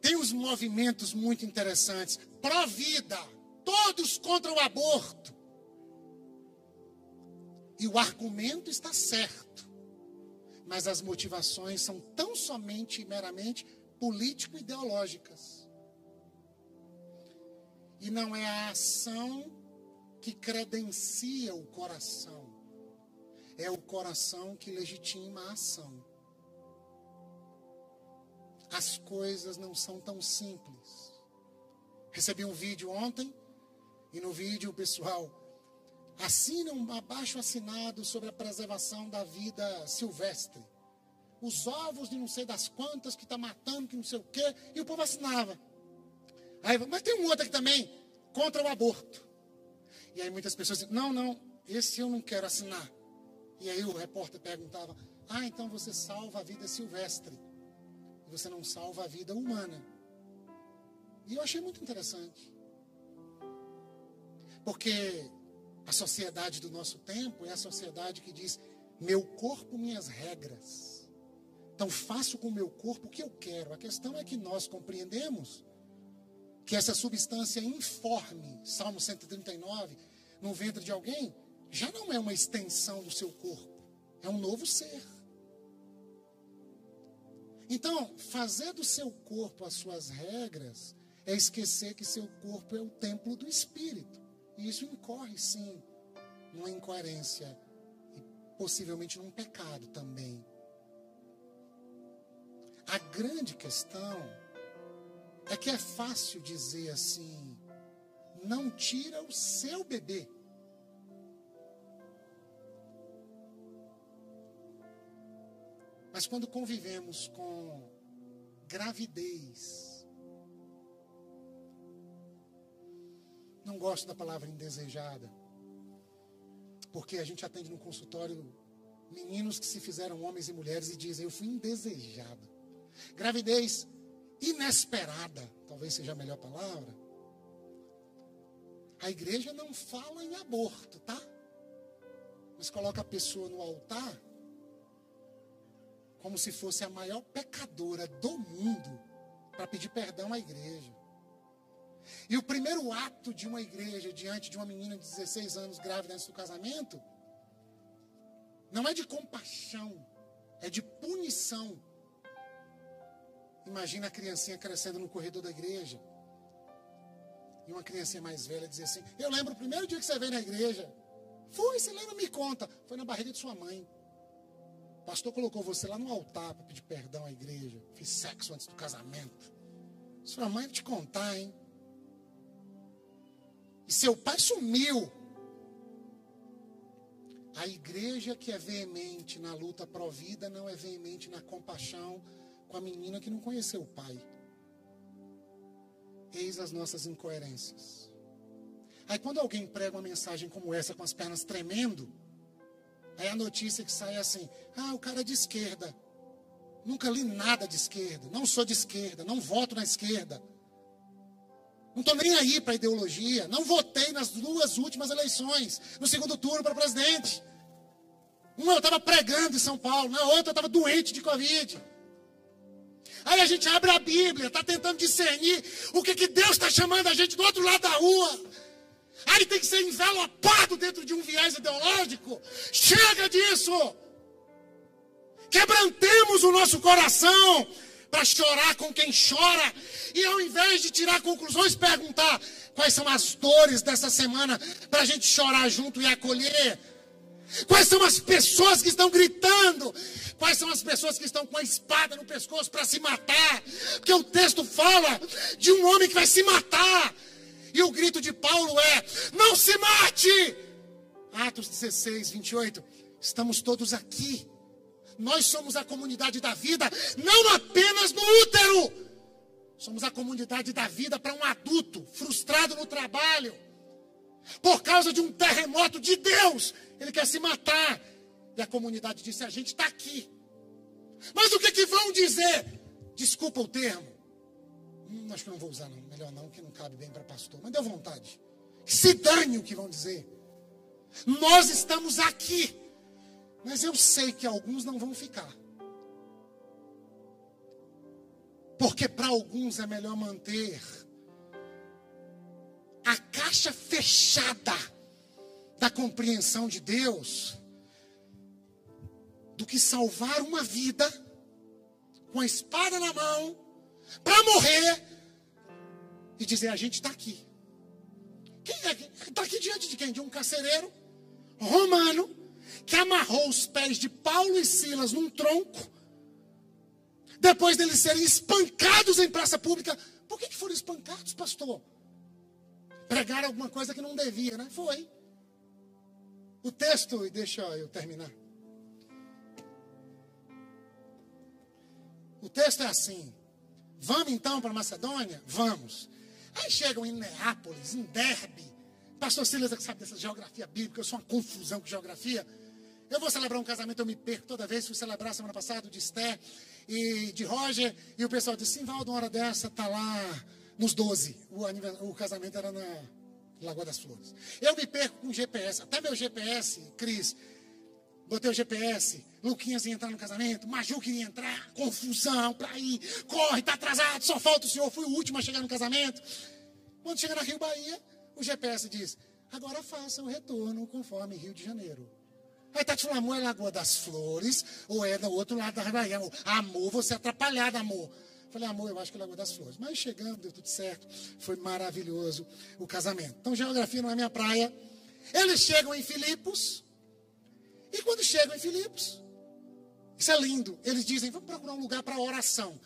Tem uns movimentos muito interessantes. Pró-vida. Todos contra o aborto. E o argumento está certo. Mas as motivações são tão somente e meramente político-ideológicas. E não é a ação que credencia o coração. É o coração que legitima a ação. As coisas não são tão simples. Recebi um vídeo ontem e no vídeo o pessoal assina um abaixo assinado sobre a preservação da vida silvestre. Os ovos de não sei das quantas que está matando, que não sei o quê, e o povo assinava. Aí, mas tem um outro aqui também, contra o aborto. E aí muitas pessoas dizem, não, não, esse eu não quero assinar. E aí o repórter perguntava, ah, então você salva a vida silvestre. Você não salva a vida humana. E eu achei muito interessante. Porque a sociedade do nosso tempo é a sociedade que diz, meu corpo, minhas regras. Então faço com o meu corpo o que eu quero. A questão é que nós compreendemos que essa substância informe, Salmo 139, no ventre de alguém, já não é uma extensão do seu corpo, é um novo ser. Então, fazer do seu corpo as suas regras é esquecer que seu corpo é o templo do Espírito. E isso incorre, sim, numa incoerência e possivelmente num pecado também. A grande questão é que é fácil dizer assim: não tira o seu bebê. Mas quando convivemos com gravidez, não gosto da palavra indesejada, porque a gente atende no consultório meninos que se fizeram homens e mulheres e dizem: Eu fui indesejado. Gravidez inesperada, talvez seja a melhor palavra. A igreja não fala em aborto, tá? Mas coloca a pessoa no altar como se fosse a maior pecadora do mundo para pedir perdão à igreja. E o primeiro ato de uma igreja diante de uma menina de 16 anos grávida antes do casamento não é de compaixão, é de punição Imagina a criancinha crescendo no corredor da igreja. E uma criancinha mais velha dizer assim: Eu lembro o primeiro dia que você veio na igreja. Foi, você lembra? Me conta. Foi na barriga de sua mãe. O pastor colocou você lá no altar para pedir perdão à igreja. Fiz sexo antes do casamento. Sua mãe vai te contar, hein? E seu pai sumiu. A igreja que é veemente na luta pró-vida não é veemente na compaixão com a menina que não conheceu o pai. Eis as nossas incoerências. Aí quando alguém prega uma mensagem como essa com as pernas tremendo, aí a notícia que sai é assim: ah, o cara é de esquerda. Nunca li nada de esquerda. Não sou de esquerda. Não voto na esquerda. Não estou nem aí para ideologia. Não votei nas duas últimas eleições. No segundo turno para presidente. Uma eu estava pregando em São Paulo. Na outra eu estava doente de Covid. Aí a gente abre a Bíblia, está tentando discernir o que, que Deus está chamando a gente do outro lado da rua. Aí tem que ser envelopado dentro de um viés ideológico. Chega disso! Quebrantemos o nosso coração para chorar com quem chora. E ao invés de tirar conclusões, perguntar quais são as dores dessa semana para a gente chorar junto e acolher. Quais são as pessoas que estão gritando Quais são as pessoas que estão com a espada no pescoço para se matar? Porque o texto fala de um homem que vai se matar. E o grito de Paulo é: não se mate! Atos 16, 28. Estamos todos aqui. Nós somos a comunidade da vida, não apenas no útero. Somos a comunidade da vida para um adulto frustrado no trabalho. Por causa de um terremoto de Deus, ele quer se matar. E a comunidade disse: a gente está aqui. Mas o que, que vão dizer? Desculpa o termo. Hum, acho que não vou usar, não. Melhor não, que não cabe bem para pastor. Mas deu vontade. Se dane o que vão dizer. Nós estamos aqui. Mas eu sei que alguns não vão ficar. Porque para alguns é melhor manter a caixa fechada da compreensão de Deus do que salvar uma vida com a espada na mão para morrer e dizer: a gente está aqui. quem? De um carcereiro romano que amarrou os pés de Paulo e Silas num tronco. Depois deles serem espancados em praça pública. Por que, que foram espancados, pastor? Pregaram alguma coisa que não devia, né? Foi. O texto, e deixa eu terminar. O texto é assim: Vamos então para Macedônia? Vamos. Aí chegam em Neápolis, em Derbe. Pastor Silas é que sabe dessa geografia bíblica, eu sou uma confusão com geografia. Eu vou celebrar um casamento, eu me perco toda vez. Fui celebrar semana passada de Esther e de Roger. E o pessoal disse: Simvaldo, uma hora dessa, tá lá nos 12. O, o casamento era na Lagoa das Flores. Eu me perco com GPS. Até meu GPS, Cris, Botei o GPS, Luquinhas ia entrar no casamento, Maju queria entrar, confusão para ir, corre, tá atrasado, só falta o senhor, fui o último a chegar no casamento. Quando chega na Rio Bahia, o GPS diz: agora faça o retorno conforme Rio de Janeiro. Aí tá te falando, amor, é Lagoa das Flores, ou é do outro lado da Bahia. Amor, você é atrapalhado, amor. Falei, amor, eu acho que é Lagoa das Flores. Mas chegando, deu tudo certo. Foi maravilhoso o casamento. Então, geografia não é minha praia. Eles chegam em Filipos. E quando chegam em Filipos, isso é lindo. Eles dizem: vamos procurar um lugar para oração.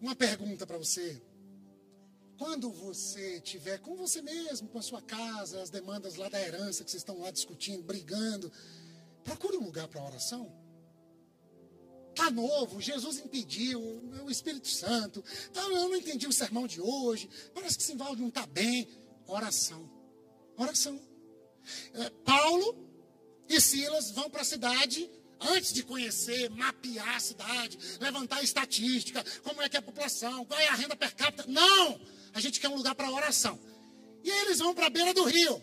Uma pergunta para você. Quando você tiver com você mesmo, com a sua casa, as demandas lá da herança que vocês estão lá discutindo, brigando, procure um lugar para oração. Está novo, Jesus impediu, o Espírito Santo. Tá, eu não entendi o sermão de hoje. Parece que Simvaldo não está bem. Oração. Oração. É, Paulo e Silas vão para a cidade antes de conhecer, mapear a cidade, levantar estatística, como é que é a população, qual é a renda per capita. Não! A gente quer um lugar para oração. E aí eles vão para a beira do rio.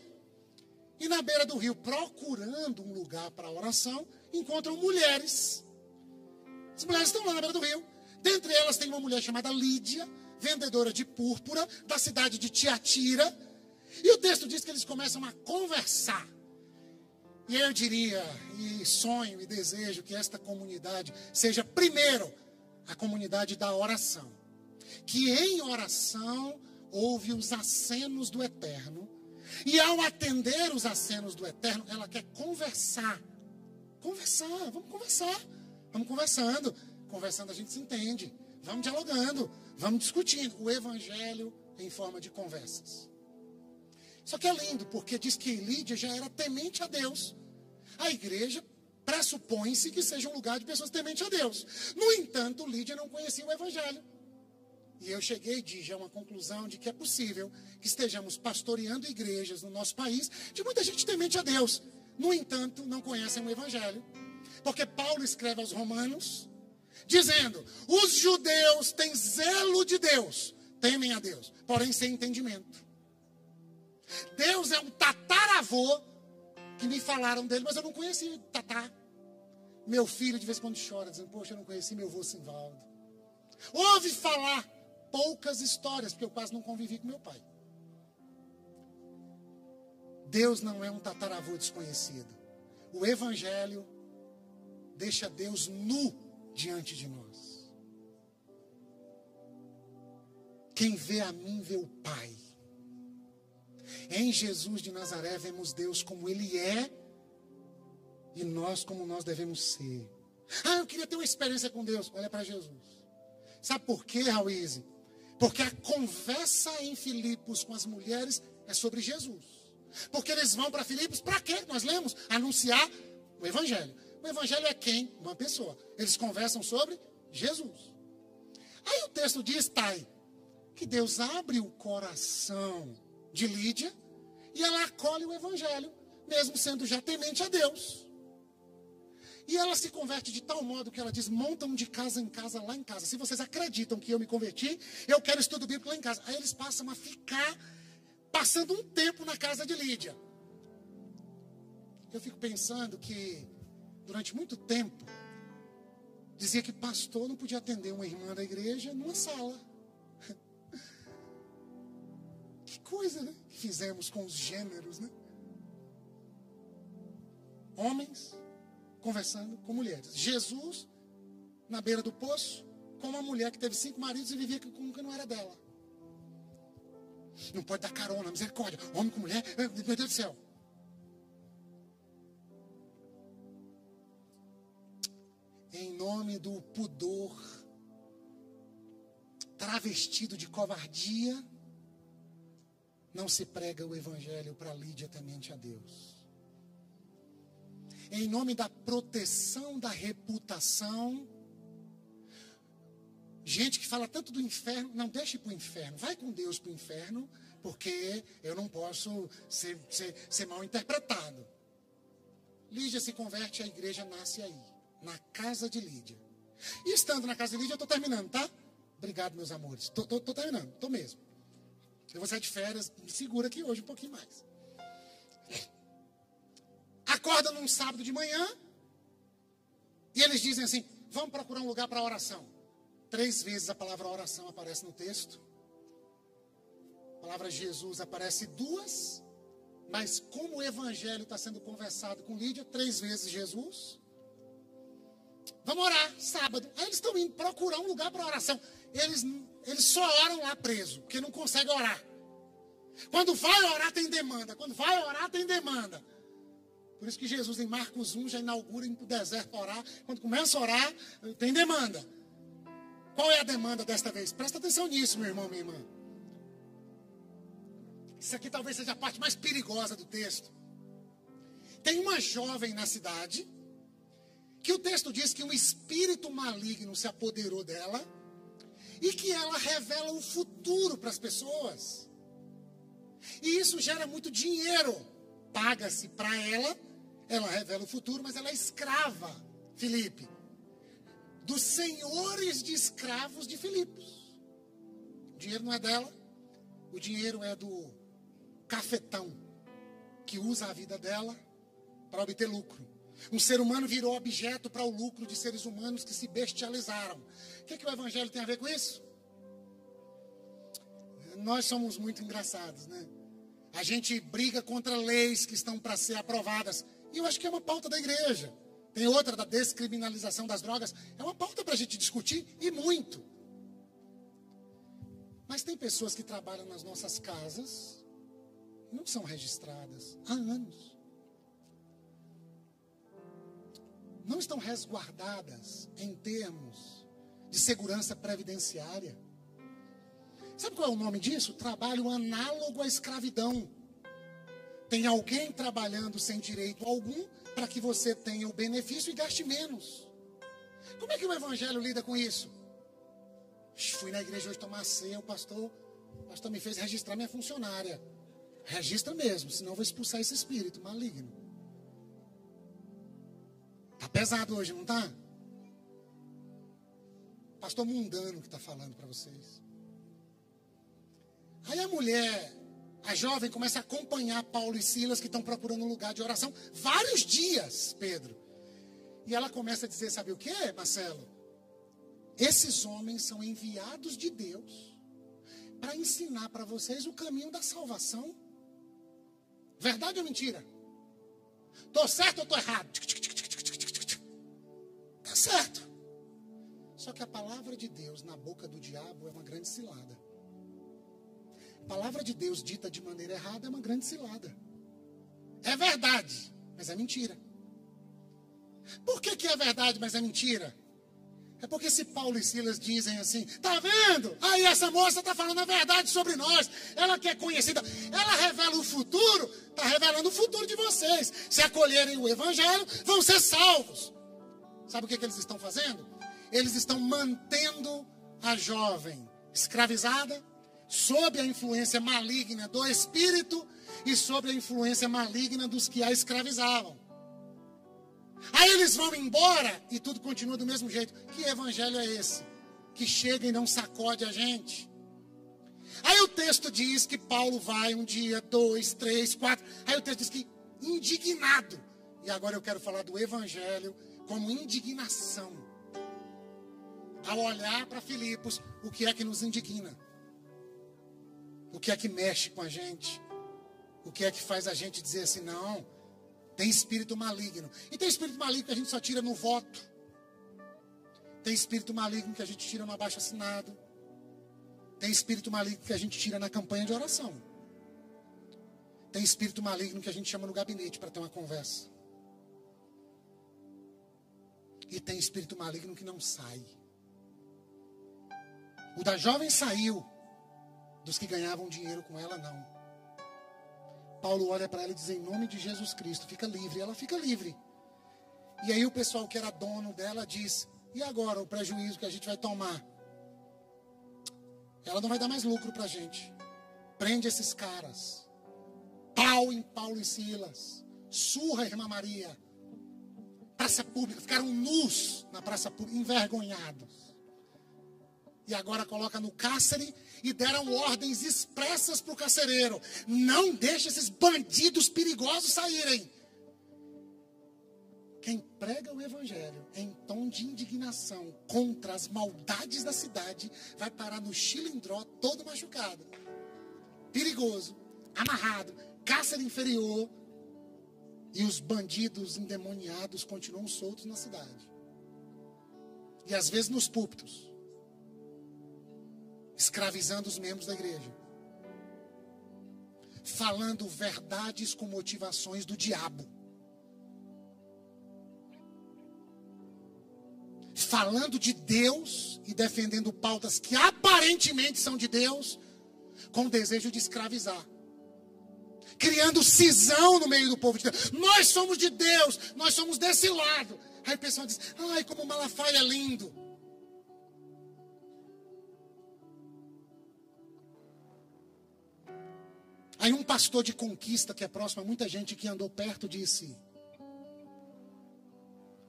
E na beira do rio, procurando um lugar para oração, encontram mulheres. As mulheres estão lá na beira do rio. Dentre elas tem uma mulher chamada Lídia, vendedora de púrpura, da cidade de Tiatira. E o texto diz que eles começam a conversar. E eu diria, e sonho e desejo que esta comunidade seja, primeiro, a comunidade da oração. Que em oração ouve os acenos do eterno. E ao atender os acenos do eterno, ela quer conversar. Conversar, vamos conversar. Vamos conversando. Conversando a gente se entende. Vamos dialogando. Vamos discutindo. O evangelho em forma de conversas. Só que é lindo, porque diz que Lídia já era temente a Deus. A igreja pressupõe-se que seja um lugar de pessoas tementes a Deus. No entanto, Lídia não conhecia o Evangelho. E eu cheguei de já uma conclusão de que é possível que estejamos pastoreando igrejas no nosso país de muita gente temente a Deus. No entanto, não conhecem o Evangelho. Porque Paulo escreve aos Romanos, dizendo: os judeus têm zelo de Deus, temem a Deus, porém sem entendimento. Deus é um tataravô que me falaram dele, mas eu não conheci Tatá. Meu filho de vez em quando chora, dizendo, poxa, eu não conheci meu avô Simvaldo. Ouve falar poucas histórias, porque eu quase não convivi com meu pai. Deus não é um tataravô desconhecido. O Evangelho deixa Deus nu diante de nós. Quem vê a mim vê o Pai. Em Jesus de Nazaré vemos Deus como Ele é e nós como nós devemos ser. Ah, eu queria ter uma experiência com Deus. Olha para Jesus. Sabe por quê, Raíze? Porque a conversa em Filipos com as mulheres é sobre Jesus. Porque eles vão para Filipos para quê? Nós lemos anunciar o Evangelho. O Evangelho é quem? Uma pessoa. Eles conversam sobre Jesus. Aí o texto diz, Thay, que Deus abre o coração de Lídia e ela acolhe o evangelho, mesmo sendo já temente a Deus. E ela se converte de tal modo que ela diz: montam de casa em casa lá em casa. Se vocês acreditam que eu me converti, eu quero estudo bíblico lá em casa. Aí eles passam a ficar passando um tempo na casa de Lídia. Eu fico pensando que durante muito tempo dizia que pastor não podia atender uma irmã da igreja numa sala. Que coisa, né? Que fizemos com os gêneros, né? Homens conversando com mulheres. Jesus na beira do poço com uma mulher que teve cinco maridos e vivia com um que não era dela. Não pode dar carona, misericórdia. Homem com mulher, meu Deus do céu. Do pudor, travestido de covardia, não se prega o evangelho para Lídia temente a Deus. Em nome da proteção da reputação, gente que fala tanto do inferno, não deixe para o inferno, vai com Deus para o inferno, porque eu não posso ser, ser, ser mal interpretado. Lídia se converte, a igreja nasce aí, na casa de Lídia. E estando na casa de Lídia, eu estou terminando, tá? Obrigado, meus amores. Estou terminando, estou mesmo. Eu vou sair de férias, me segura aqui hoje um pouquinho mais. Acorda num sábado de manhã e eles dizem assim: vamos procurar um lugar para oração. Três vezes a palavra oração aparece no texto. A palavra Jesus aparece duas, mas como o evangelho está sendo conversado com Lídia, três vezes Jesus. Vamos orar, sábado. Aí eles estão indo procurar um lugar para oração. Eles eles só oram lá preso, porque não conseguem orar. Quando vai orar, tem demanda. Quando vai orar, tem demanda. Por isso que Jesus, em Marcos 1, já inaugura em o deserto orar. Quando começa a orar, tem demanda. Qual é a demanda desta vez? Presta atenção nisso, meu irmão, minha irmã. Isso aqui talvez seja a parte mais perigosa do texto. Tem uma jovem na cidade que o texto diz que um espírito maligno se apoderou dela e que ela revela o futuro para as pessoas. E isso gera muito dinheiro. Paga-se para ela, ela revela o futuro, mas ela é escrava, Filipe, dos senhores de escravos de Filipos. O dinheiro não é dela, o dinheiro é do cafetão que usa a vida dela para obter lucro. Um ser humano virou objeto para o lucro de seres humanos que se bestializaram. O que, que o Evangelho tem a ver com isso? Nós somos muito engraçados, né? A gente briga contra leis que estão para ser aprovadas. E eu acho que é uma pauta da igreja. Tem outra da descriminalização das drogas. É uma pauta para a gente discutir e muito. Mas tem pessoas que trabalham nas nossas casas não são registradas há anos. Não estão resguardadas em termos de segurança previdenciária. Sabe qual é o nome disso? Trabalho análogo à escravidão. Tem alguém trabalhando sem direito algum para que você tenha o benefício e gaste menos. Como é que o evangelho lida com isso? Fui na igreja hoje tomar ceia, o pastor, o pastor me fez registrar minha funcionária. Registra mesmo, senão vou expulsar esse espírito maligno. Tá pesado hoje, não tá? Pastor mundano que está falando para vocês. Aí a mulher, a jovem, começa a acompanhar Paulo e Silas que estão procurando um lugar de oração vários dias, Pedro. E ela começa a dizer: sabe o que, Marcelo? Esses homens são enviados de Deus para ensinar para vocês o caminho da salvação. Verdade ou mentira? Estou certo ou estou errado? Está certo. Só que a palavra de Deus na boca do diabo é uma grande cilada. A palavra de Deus dita de maneira errada é uma grande cilada. É verdade, mas é mentira. Por que, que é verdade, mas é mentira? É porque se Paulo e Silas dizem assim, tá vendo? Aí essa moça está falando a verdade sobre nós. Ela que é conhecida, ela revela o futuro, está revelando o futuro de vocês. Se acolherem o evangelho, vão ser salvos. Sabe o que, que eles estão fazendo? Eles estão mantendo a jovem escravizada, sob a influência maligna do espírito e sob a influência maligna dos que a escravizavam. Aí eles vão embora e tudo continua do mesmo jeito. Que evangelho é esse? Que chega e não sacode a gente. Aí o texto diz que Paulo vai um dia, dois, três, quatro. Aí o texto diz que indignado. E agora eu quero falar do evangelho como indignação. Ao olhar para Filipos, o que é que nos indigna? O que é que mexe com a gente? O que é que faz a gente dizer assim, não, tem espírito maligno. E tem espírito maligno que a gente só tira no voto. Tem espírito maligno que a gente tira no abaixo assinado. Tem espírito maligno que a gente tira na campanha de oração. Tem espírito maligno que a gente chama no gabinete para ter uma conversa. E tem espírito maligno que não sai. O da jovem saiu, dos que ganhavam dinheiro com ela, não. Paulo olha para ela e diz: Em nome de Jesus Cristo, fica livre. Ela fica livre. E aí o pessoal que era dono dela diz: E agora o prejuízo que a gente vai tomar? Ela não vai dar mais lucro para a gente. Prende esses caras. Pau em Paulo e Silas. Surra a irmã Maria. Praça pública. Ficaram nus na praça pública, envergonhados. E agora coloca no cárcere e deram ordens expressas para o carcereiro. Não deixe esses bandidos perigosos saírem. Quem prega o evangelho em tom de indignação contra as maldades da cidade vai parar no chilindró todo machucado, perigoso, amarrado, cárcere inferior e os bandidos endemoniados continuam soltos na cidade. E às vezes nos púlpitos, escravizando os membros da igreja, falando verdades com motivações do diabo. falando de Deus e defendendo pautas que aparentemente são de Deus, com o desejo de escravizar. Criando cisão no meio do povo de Deus. Nós somos de Deus, nós somos desse lado. Aí o pessoal diz: ai, como Malafaia é lindo. Aí um pastor de conquista, que é próximo a muita gente que andou perto, disse: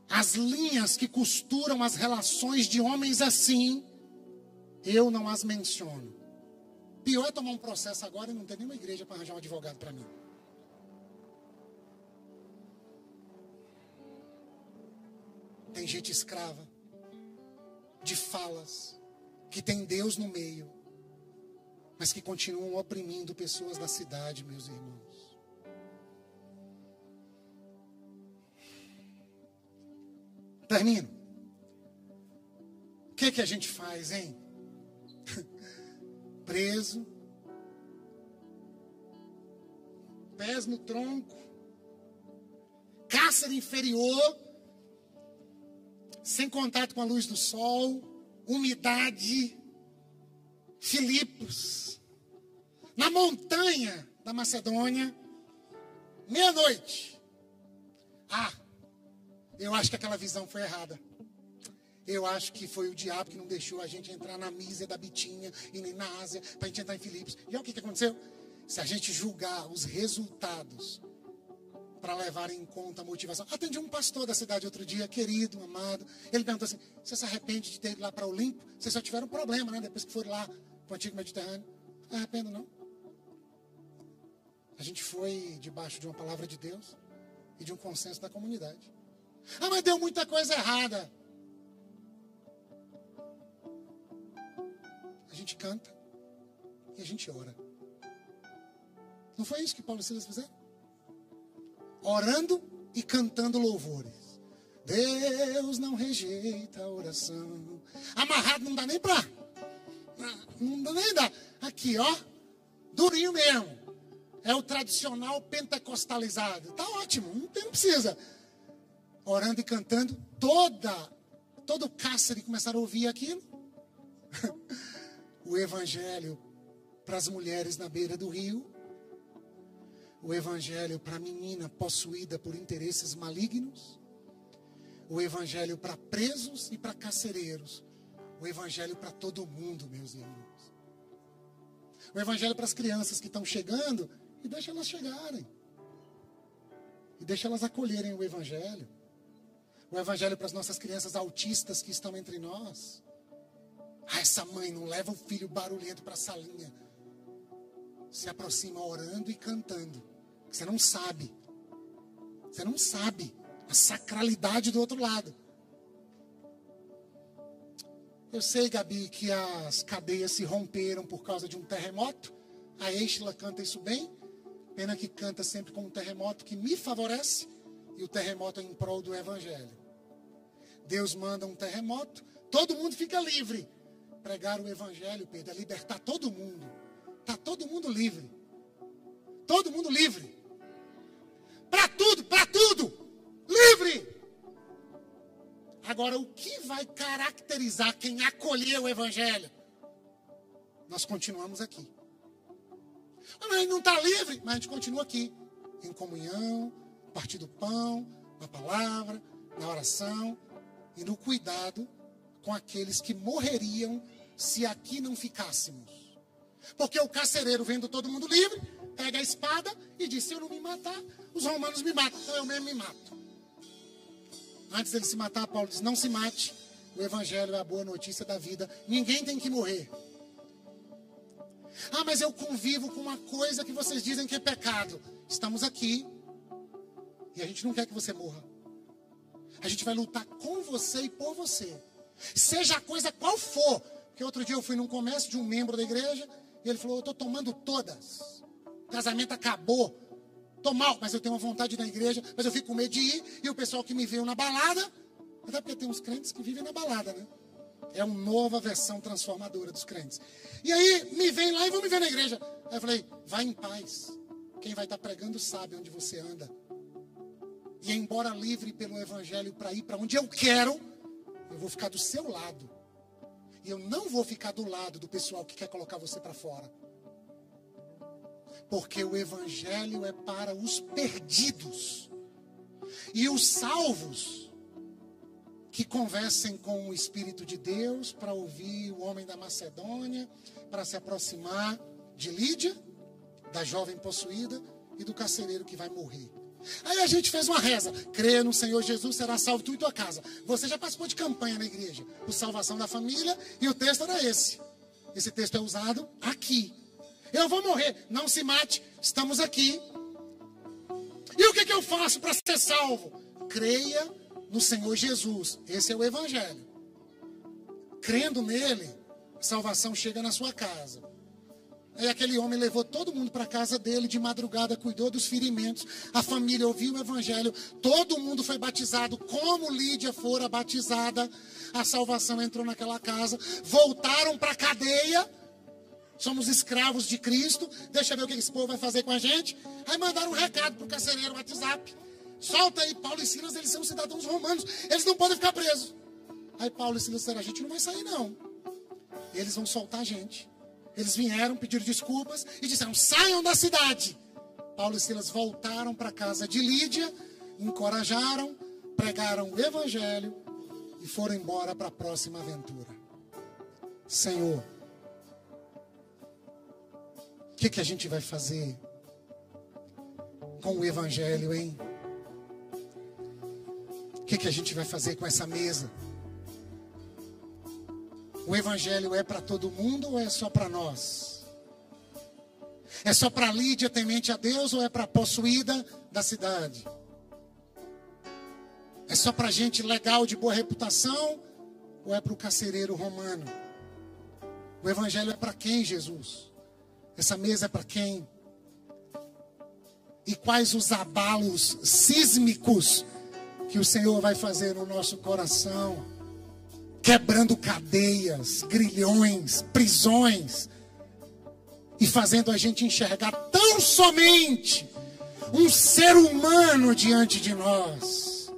as linhas que costuram as relações de homens assim, eu não as menciono. Pior é tomar um processo agora e não ter nenhuma igreja para arranjar um advogado para mim. Tem gente escrava, de falas, que tem Deus no meio, mas que continuam oprimindo pessoas da cidade, meus irmãos. Termino. O que, que a gente faz, hein? Preso, pés no tronco, cárcere inferior, sem contato com a luz do sol, umidade, Filipos, na montanha da Macedônia, meia-noite. Ah, eu acho que aquela visão foi errada. Eu acho que foi o diabo que não deixou a gente entrar na Mísia da Bitinha e nem na Ásia para a gente entrar em Filipos. E olha o que, que aconteceu? Se a gente julgar os resultados para levar em conta a motivação. Atendi um pastor da cidade outro dia, querido, amado. Ele perguntou assim: Você se arrepende de ter ido lá para Olimpo? Vocês só tiveram um problema, né? Depois que foram lá para o antigo Mediterrâneo. Não arrependo, não. A gente foi debaixo de uma palavra de Deus e de um consenso da comunidade. Ah, mas deu muita coisa errada. A gente canta e a gente ora. Não foi isso que Paulo e Silas fizeram? Orando e cantando louvores. Deus não rejeita a oração. Amarrado não dá nem pra. Não dá nem dá. Aqui, ó. Durinho mesmo. É o tradicional pentecostalizado. Tá ótimo. Não, tem, não precisa orando e cantando, toda, todo o cárcere começaram a ouvir aquilo. o evangelho para as mulheres na beira do rio, o evangelho para a menina possuída por interesses malignos, o evangelho para presos e para carcereiros, o evangelho para todo mundo, meus irmãos. O evangelho para as crianças que estão chegando e deixa elas chegarem. E deixa elas acolherem o evangelho o evangelho para as nossas crianças autistas que estão entre nós. Ah, essa mãe não leva o filho barulhento para a salinha. Se aproxima orando e cantando. Você não sabe. Você não sabe a sacralidade do outro lado. Eu sei, Gabi, que as cadeias se romperam por causa de um terremoto. A Estela canta isso bem. Pena que canta sempre com um terremoto que me favorece. E o terremoto é em prol do Evangelho. Deus manda um terremoto, todo mundo fica livre. Pregar o evangelho, Pedro, é libertar todo mundo. Está todo mundo livre. Todo mundo livre. Para tudo, para tudo. Livre. Agora, o que vai caracterizar quem acolheu o Evangelho? Nós continuamos aqui. Ah, mas não está livre, mas a gente continua aqui, em comunhão, partir do pão, na palavra, na oração e no cuidado com aqueles que morreriam se aqui não ficássemos. Porque o carcereiro, vendo todo mundo livre, pega a espada e diz: Se eu não me matar, os romanos me matam, então eu mesmo me mato. Antes dele se matar, Paulo diz: Não se mate. O evangelho é a boa notícia da vida. Ninguém tem que morrer. Ah, mas eu convivo com uma coisa que vocês dizem que é pecado. Estamos aqui e a gente não quer que você morra. A gente vai lutar com você e por você. Seja a coisa qual for. Porque outro dia eu fui num comércio de um membro da igreja e ele falou: Eu estou tomando todas. O casamento acabou. Estou mal, mas eu tenho uma vontade na igreja, mas eu fico com medo de ir. E o pessoal que me veio na balada, até porque tem uns crentes que vivem na balada, né? É uma nova versão transformadora dos crentes. E aí me vem lá e vão me ver na igreja. Aí eu falei, vai em paz. Quem vai estar pregando sabe onde você anda. E embora livre pelo evangelho para ir para onde eu quero, eu vou ficar do seu lado. E eu não vou ficar do lado do pessoal que quer colocar você para fora. Porque o evangelho é para os perdidos. E os salvos que conversem com o Espírito de Deus para ouvir o homem da Macedônia, para se aproximar de Lídia, da jovem possuída e do carcereiro que vai morrer. Aí a gente fez uma reza. Creia no Senhor Jesus, será salvo tu e tua casa. Você já participou de campanha na igreja, por salvação da família, e o texto era esse. Esse texto é usado aqui. Eu vou morrer, não se mate, estamos aqui. E o que, que eu faço para ser salvo? Creia no Senhor Jesus. Esse é o Evangelho. Crendo nele, salvação chega na sua casa. Aí aquele homem levou todo mundo para casa dele de madrugada, cuidou dos ferimentos. A família ouviu o evangelho, todo mundo foi batizado, como Lídia fora batizada. A salvação entrou naquela casa. Voltaram para a cadeia. Somos escravos de Cristo. Deixa eu ver o que esse povo vai fazer com a gente. Aí mandaram um recado para o carcereiro WhatsApp. Solta aí, Paulo e Silas, eles são cidadãos romanos, eles não podem ficar presos. Aí Paulo e Silas disseram: a gente não vai sair, não. Eles vão soltar a gente. Eles vieram, pediram desculpas e disseram: saiam da cidade. Paulo e Silas voltaram para a casa de Lídia, encorajaram, pregaram o evangelho e foram embora para a próxima aventura. Senhor, o que, que a gente vai fazer com o evangelho, hein? O que, que a gente vai fazer com essa mesa? O evangelho é para todo mundo ou é só para nós? É só para Lídia temente a Deus ou é para a possuída da cidade? É só para gente legal de boa reputação ou é para o carcereiro romano? O evangelho é para quem, Jesus? Essa mesa é para quem? E quais os abalos sísmicos que o Senhor vai fazer no nosso coração, quebrando cadeias, grilhões, prisões, e fazendo a gente enxergar tão somente um ser humano diante de nós.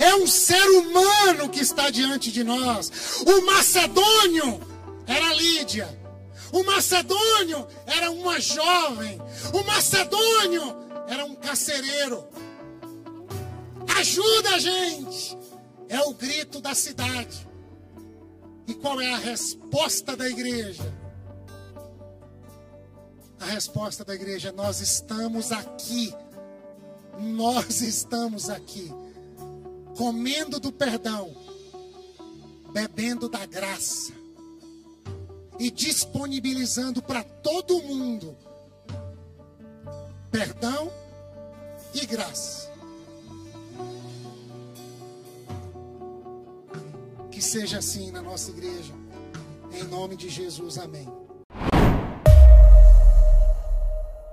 É um ser humano que está diante de nós. O macedônio era Lídia. O macedônio era uma jovem. O macedônio era um carcereiro. Ajuda a gente! É o grito da cidade. E qual é a resposta da igreja? A resposta da igreja: nós estamos aqui. Nós estamos aqui. Comendo do perdão, bebendo da graça e disponibilizando para todo mundo perdão e graça. Que seja assim na nossa igreja. Em nome de Jesus, amém.